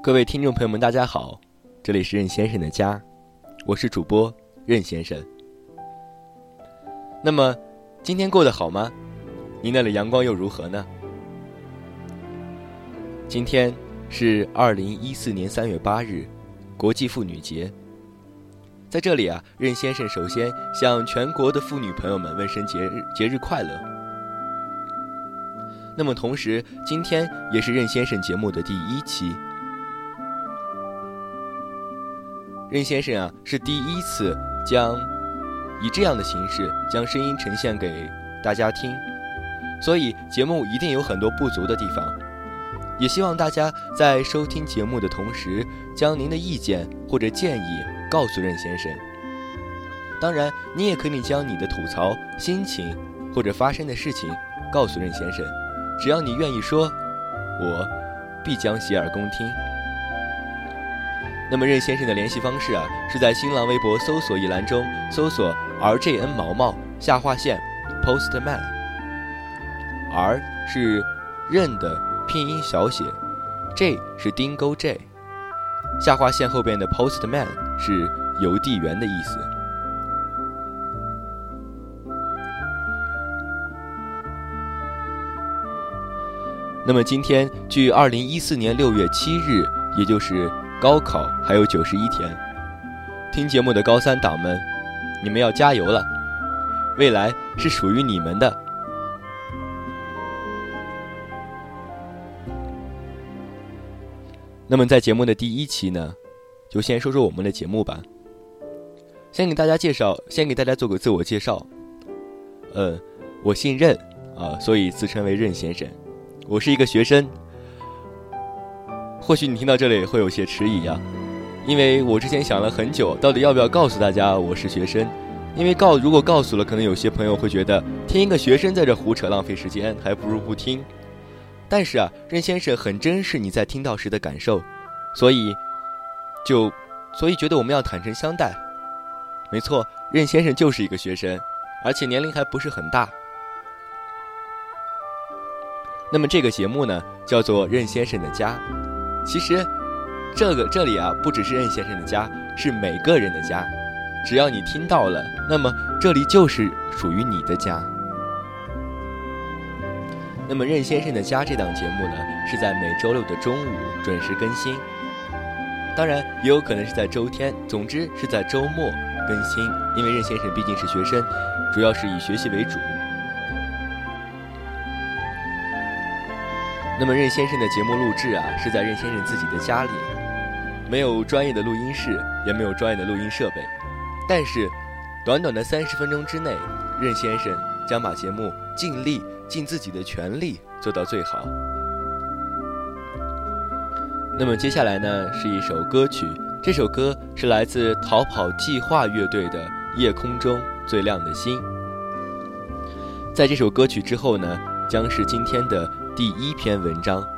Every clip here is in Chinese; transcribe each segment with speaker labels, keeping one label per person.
Speaker 1: 各位听众朋友们，大家好，这里是任先生的家，我是主播任先生。那么，今天过得好吗？您那里阳光又如何呢？今天是二零一四年三月八日，国际妇女节。在这里啊，任先生首先向全国的妇女朋友们问声节日节日快乐。那么同时，今天也是任先生节目的第一期。任先生啊，是第一次将以这样的形式将声音呈现给大家听，所以节目一定有很多不足的地方。也希望大家在收听节目的同时，将您的意见或者建议告诉任先生。当然，你也可以将你的吐槽、心情或者发生的事情告诉任先生，只要你愿意说，我必将洗耳恭听。那么任先生的联系方式啊，是在新浪微博搜索一栏中搜索 RJN 毛毛下划线 Postman，R 是任的拼音小写，J 是丁勾 J，下划线后边的 Postman 是邮递员的意思。那么今天距二零一四年六月七日，也就是。高考还有九十一天，听节目的高三党们，你们要加油了，未来是属于你们的。那么在节目的第一期呢，就先说说我们的节目吧。先给大家介绍，先给大家做个自我介绍。呃，我姓任啊，所以自称为任先生。我是一个学生。或许你听到这里会有些迟疑呀，因为我之前想了很久，到底要不要告诉大家我是学生？因为告如果告诉了，可能有些朋友会觉得听一个学生在这胡扯浪费时间，还不如不听。但是啊，任先生很珍视你在听到时的感受，所以就所以觉得我们要坦诚相待。没错，任先生就是一个学生，而且年龄还不是很大。那么这个节目呢，叫做《任先生的家》。其实，这个这里啊，不只是任先生的家，是每个人的家。只要你听到了，那么这里就是属于你的家。那么，任先生的家这档节目呢，是在每周六的中午准时更新。当然，也有可能是在周天，总之是在周末更新。因为任先生毕竟是学生，主要是以学习为主。那么任先生的节目录制啊，是在任先生自己的家里，没有专业的录音室，也没有专业的录音设备，但是，短短的三十分钟之内，任先生将把节目尽力尽自己的全力做到最好。那么接下来呢，是一首歌曲，这首歌是来自逃跑计划乐队的《夜空中最亮的星》。在这首歌曲之后呢，将是今天的。第一篇文章。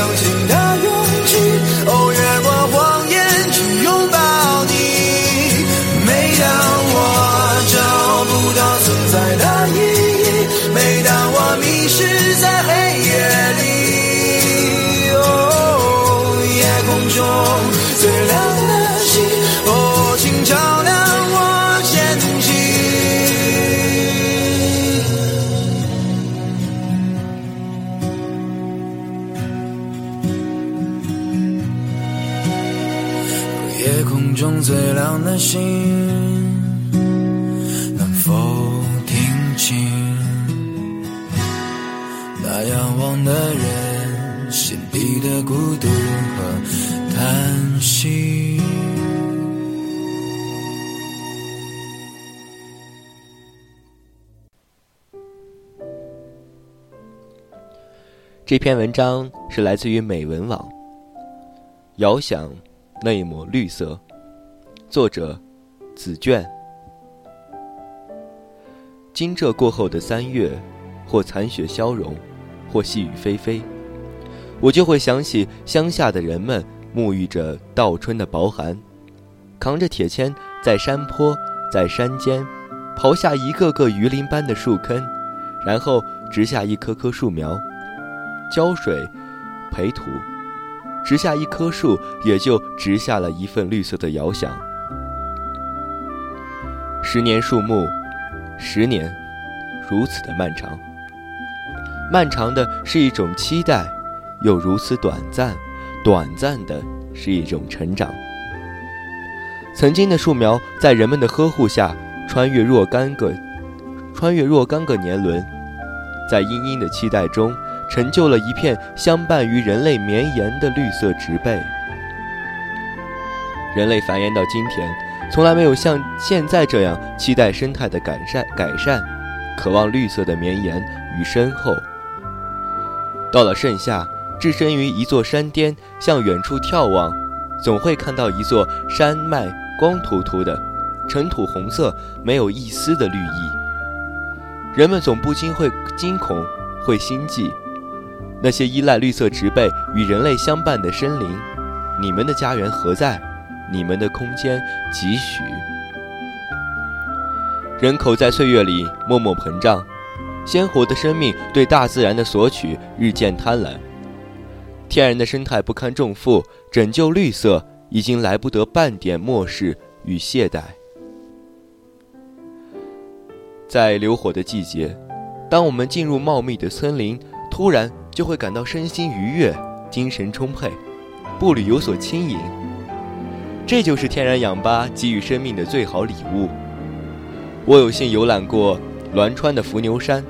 Speaker 2: 再去的星，能否听清那仰望的人心底的孤独和叹息？
Speaker 1: 这篇文章是来自于美文网，《遥想那一抹绿色》，作者子卷。惊蛰过后的三月，或残雪消融，或细雨霏霏，我就会想起乡下的人们沐浴着倒春的薄寒，扛着铁锨在山坡、在山间刨下一个个鱼鳞般的树坑，然后植下一棵棵树苗，浇水、培土，植下一棵树，也就植下了一份绿色的遥想。十年树木，十年，如此的漫长。漫长的是一种期待，又如此短暂；短暂的是一种成长。曾经的树苗，在人们的呵护下，穿越若干个，穿越若干个年轮，在殷殷的期待中，成就了一片相伴于人类绵延的绿色植被。人类繁衍到今天，从来没有像现在这样期待生态的改善，改善，渴望绿色的绵延与深厚。到了盛夏，置身于一座山巅，向远处眺望，总会看到一座山脉光秃秃的，尘土红色，没有一丝的绿意。人们总不禁会惊恐，会心悸。那些依赖绿色植被与人类相伴的森林，你们的家园何在？你们的空间几许？人口在岁月里默默膨胀，鲜活的生命对大自然的索取日渐贪婪，天然的生态不堪重负，拯救绿色已经来不得半点漠视与懈怠。在流火的季节，当我们进入茂密的森林，突然就会感到身心愉悦、精神充沛，步履有所轻盈。这就是天然氧吧给予生命的最好礼物。我有幸游览过栾川的伏牛山，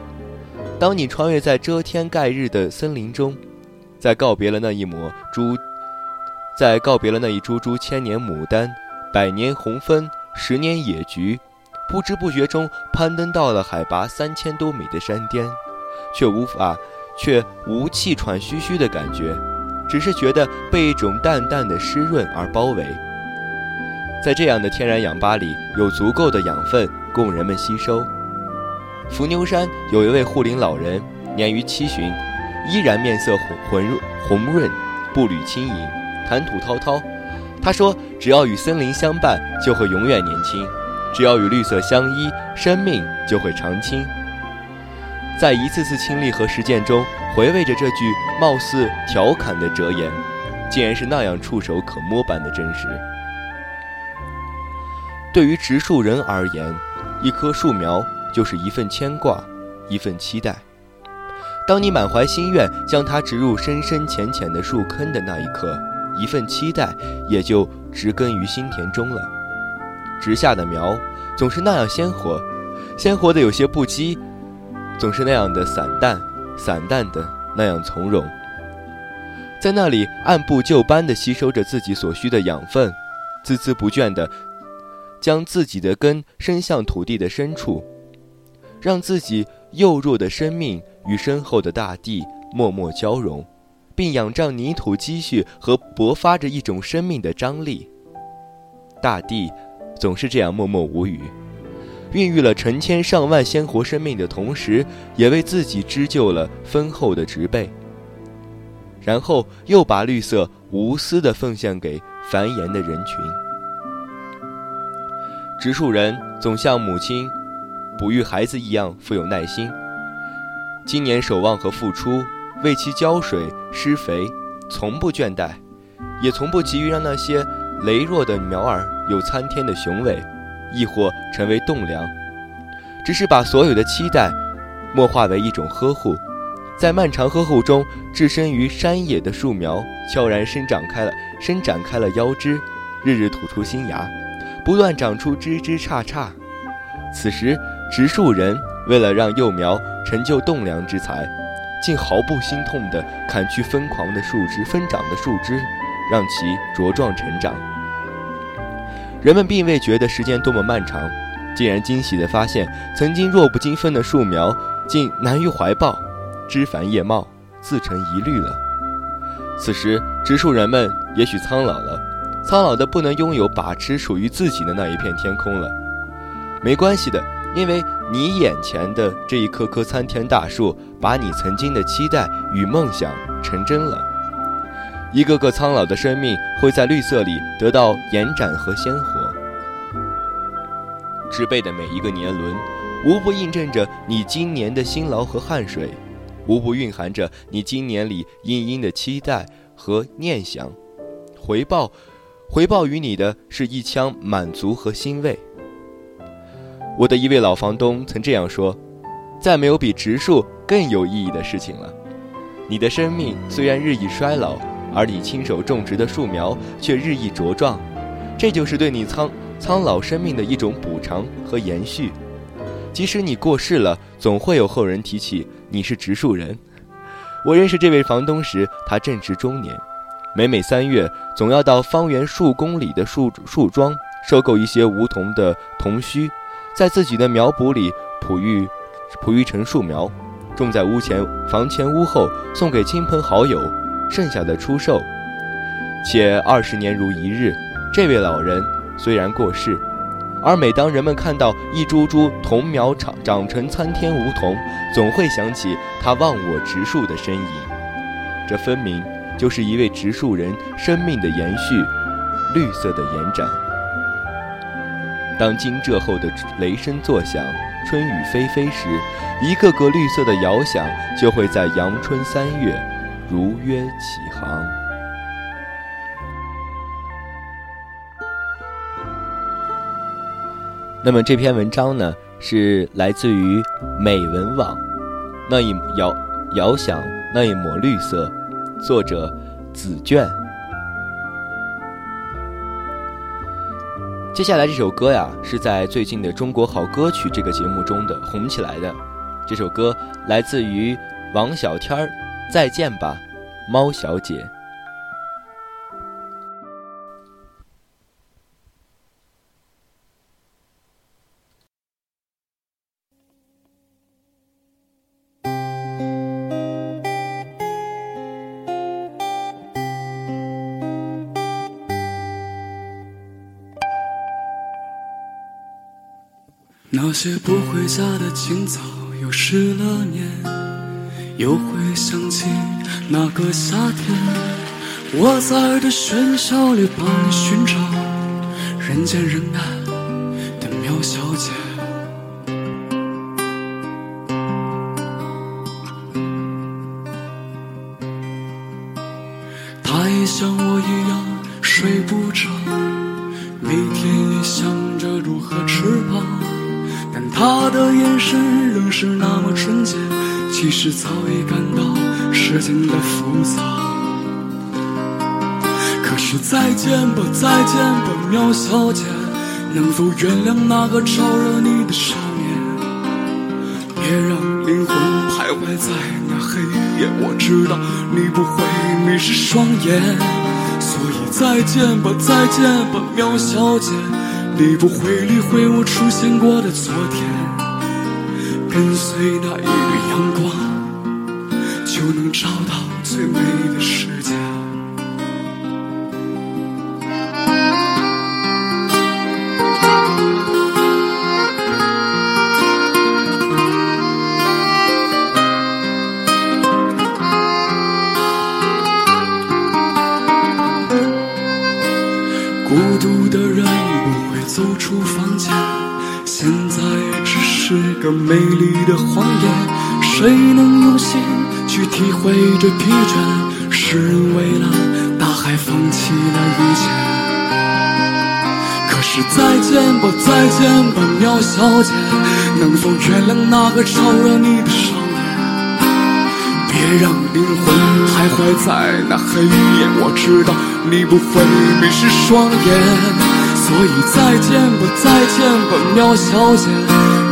Speaker 1: 当你穿越在遮天盖日的森林中，在告别了那一抹株，在告别了那一株株千年牡丹、百年红枫十年野菊，不知不觉中攀登到了海拔三千多米的山巅，却无法，却无气喘吁吁的感觉，只是觉得被一种淡淡的湿润而包围。在这样的天然氧吧里，有足够的养分供人们吸收。伏牛山有一位护林老人，年逾七旬，依然面色红红红润，步履轻盈，谈吐滔滔。他说：“只要与森林相伴，就会永远年轻；只要与绿色相依，生命就会长青。”在一次次亲历和实践中，回味着这句貌似调侃的哲言，竟然是那样触手可摸般的真实。对于植树人而言，一棵树苗就是一份牵挂，一份期待。当你满怀心愿将它植入深深浅浅的树坑的那一刻，一份期待也就植根于心田中了。植下的苗总是那样鲜活，鲜活的有些不羁，总是那样的散淡，散淡的那样从容。在那里按部就班地吸收着自己所需的养分，孜孜不倦地。将自己的根伸向土地的深处，让自己幼弱的生命与深厚的大地默默交融，并仰仗泥土积蓄和勃发着一种生命的张力。大地总是这样默默无语，孕育了成千上万鲜活生命的同时，也为自己织就了丰厚的植被，然后又把绿色无私地奉献给繁衍的人群。植树人总像母亲哺育孩子一样富有耐心，今年守望和付出，为其浇水施肥，从不倦怠，也从不急于让那些羸弱的苗儿有参天的雄伟，亦或成为栋梁，只是把所有的期待默化为一种呵护，在漫长呵护中，置身于山野的树苗悄然生长开了，伸展开了腰肢，日日吐出新芽。不断长出枝枝杈杈，此时植树人为了让幼苗成就栋梁之才，竟毫不心痛地砍去疯狂的树枝、疯长的树枝，让其茁壮成长。人们并未觉得时间多么漫长，竟然惊喜地发现，曾经弱不禁风的树苗竟难于怀抱，枝繁叶茂，自成一律了。此时植树人们也许苍老了。苍老的不能拥有把持属于自己的那一片天空了，没关系的，因为你眼前的这一棵棵参天大树，把你曾经的期待与梦想成真了。一个个苍老的生命会在绿色里得到延展和鲜活。植被的每一个年轮，无不印证着你今年的辛劳和汗水，无不蕴含着你今年里殷殷的期待和念想，回报。回报于你的是一腔满足和欣慰。我的一位老房东曾这样说：“再没有比植树更有意义的事情了。你的生命虽然日益衰老，而你亲手种植的树苗却日益茁壮，这就是对你苍苍老生命的一种补偿和延续。即使你过世了，总会有后人提起你是植树人。我认识这位房东时，他正值中年。”每每三月，总要到方圆数公里的树树桩收购一些梧桐的桐须，在自己的苗圃里哺育，哺育成树苗，种在屋前、房前屋后，送给亲朋好友，剩下的出售。且二十年如一日，这位老人虽然过世，而每当人们看到一株株桐苗长长成参天梧桐，总会想起他忘我植树的身影。这分明。就是一位植树人生命的延续，绿色的延展。当惊蛰后的雷声作响，春雨霏霏时，一个个绿色的遥想就会在阳春三月如约起航。那么这篇文章呢，是来自于美文网，那一遥遥想那一抹绿色。作者紫娟。接下来这首歌呀，是在最近的《中国好歌曲》这个节目中的红起来的。这首歌来自于王小天儿，《再见吧，猫小姐》。
Speaker 3: 那些不回家的清早，又失了眠，又会想起那个夏天。我在这喧嚣里帮你寻找人见人爱的渺小再见吧，再见吧，苗小姐，能否原谅那个招惹你的少年？别让灵魂徘徊在那黑夜，我知道你不会迷失双眼，所以再见吧，再见吧，苗小姐，你不会理会我出现过的昨天，跟随那一缕阳光，就能找到最美的世界。走出房间，现在只是个美丽的谎言。谁能用心去体会这疲倦？诗人为了大海放弃了一切。可是再见吧，再见吧，苗小姐，能否原谅那个招惹你的少年？别让灵魂徘徊在那黑夜，我知道你不会迷失双眼，所以再见吧，再见吧，喵小姐，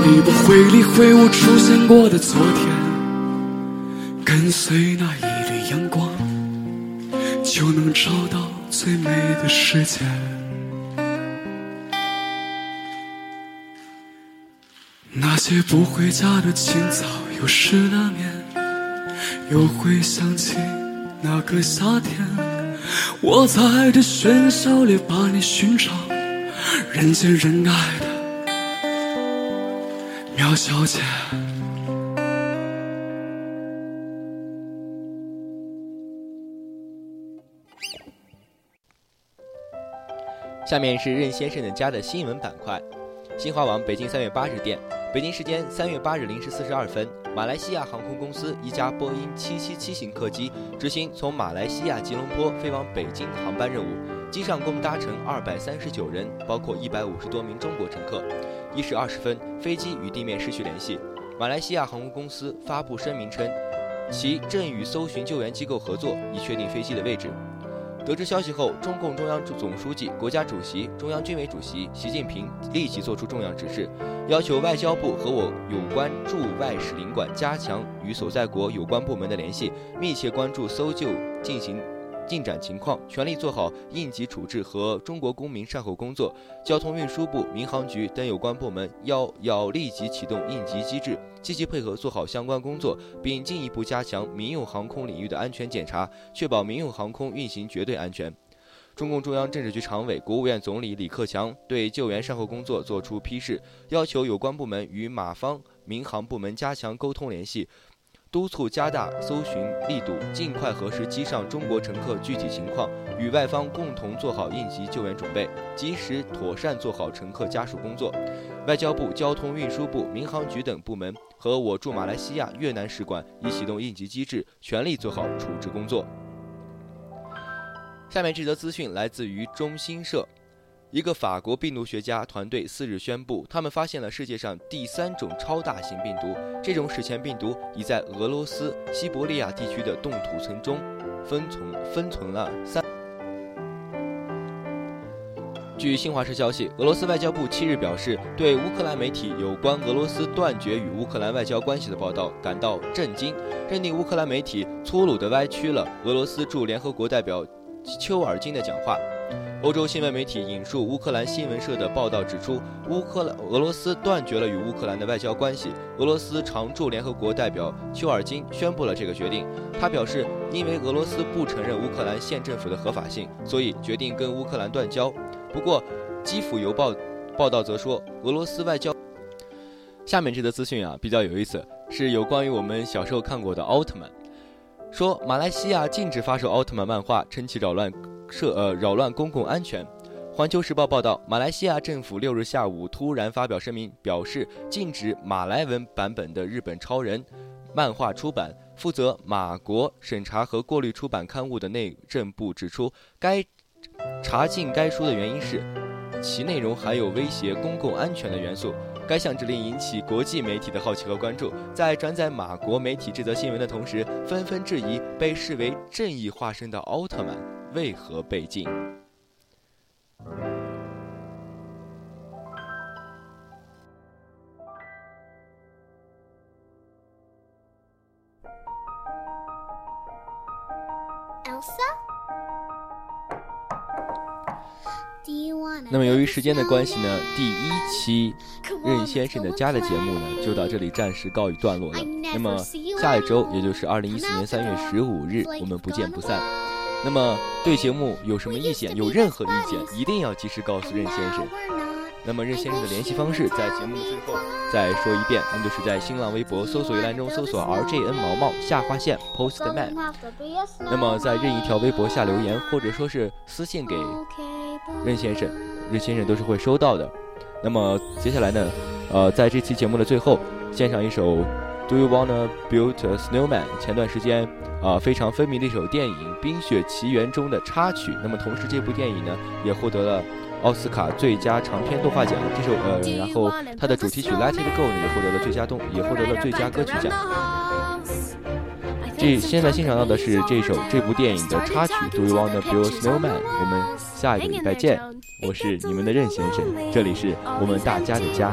Speaker 3: 你不会理会我出现过的昨天，跟随那一缕阳光，就能找到最美的世界。那些不回家的清早，又失了眠。又会想起那个夏天，我在这喧嚣里把你寻找，人见人爱的苗小姐。
Speaker 1: 下面是任先生的家的新闻板块。新华网北京三月八日电，北京时间三月八日零时四十二分，马来西亚航空公司一架波音七七七型客机执行从马来西亚吉隆坡飞往北京的航班任务，机上共搭乘二百三十九人，包括一百五十多名中国乘客。一时二十分，飞机与地面失去联系。马来西亚航空公司发布声明称，其正与搜寻救援机构合作，以确定飞机的位置。得知消息后，中共中央总书记、国家主席、中央军委主席习近平立即作出重要指示，要求外交部和我有关驻外使领馆加强与所在国有关部门的联系，密切关注搜救进行进展情况，全力做好应急处置和中国公民善后工作。交通运输部、民航局等有关部门要要立即启动应急机制，积极配合做好相关工作，并进一步加强民用航空领域的安全检查，确保民用航空运行绝对安全。中共中央政治局常委、国务院总理李克强对救援善后工作作出批示，要求有关部门与马方民航部门加强沟通联系。督促加大搜寻力度，尽快核实机上中国乘客具体情况，与外方共同做好应急救援准备，及时妥善做好乘客家属工作。外交部、交通运输部、民航局等部门和我驻马来西亚、越南使馆已启动应急机制，全力做好处置工作。下面这则资讯来自于中新社。一个法国病毒学家团队四日宣布，他们发现了世界上第三种超大型病毒。这种史前病毒已在俄罗斯西伯利亚地区的冻土层中分存分存了三。据新华社消息，俄罗斯外交部七日表示，对乌克兰媒体有关俄罗斯断绝与乌克兰外交关系的报道感到震惊，认定乌克兰媒体粗鲁地歪曲了俄罗斯驻联合国代表丘尔金的讲话。欧洲新闻媒体引述乌克兰新闻社的报道指出，乌克兰俄罗斯断绝了与乌克兰的外交关系。俄罗斯常驻联合国代表丘尔金宣布了这个决定。他表示，因为俄罗斯不承认乌克兰县政府的合法性，所以决定跟乌克兰断交。不过，基辅邮报报道则说，俄罗斯外交下面这则资讯啊比较有意思，是有关于我们小时候看过的奥特曼。说马来西亚禁止发售奥特曼漫画，称其扰乱涉呃扰乱公共安全。环球时报报道，马来西亚政府六日下午突然发表声明，表示禁止马来文版本的日本超人漫画出版。负责马国审查和过滤出版刊物的内政部指出，该查禁该书的原因是其内容含有威胁公共安全的元素。该项指令引起国际媒体的好奇和关注。在转载马国媒体这则新闻的同时，纷纷质疑被视为正义化身的奥特曼为何被禁。那么由于时间的关系呢，第一期任先生的家的节目呢就到这里暂时告一段落了。那么下一周，也就是二零一四年三月十五日，我们不见不散。那么对节目有什么意见，有任何意见，一定要及时告诉任先生。那么任先生的联系方式在节目的最后再说一遍，那就是在新浪微博搜索一栏中搜索 RJN 毛毛下划线 Postman。那么在任一条微博下留言，或者说是私信给任先生。任先生都是会收到的。那么接下来呢？呃，在这期节目的最后，献上一首《Do You Wanna Build a Snowman》。前段时间啊，非常分明的一首电影《冰雪奇缘》中的插曲。那么同时，这部电影呢，也获得了奥斯卡最佳长篇动画奖。这首呃，然后它的主题曲《Let It Go》呢，也获得了最佳动，也获得了最佳歌曲奖。这现在欣赏到的是这首这部电影的插曲《Do You Wanna Build a Snowman》。我们下一个礼拜见。我是你们的任先生，这里是我们大家的家。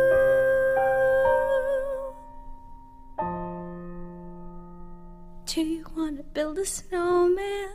Speaker 4: Do you want to build a snowman?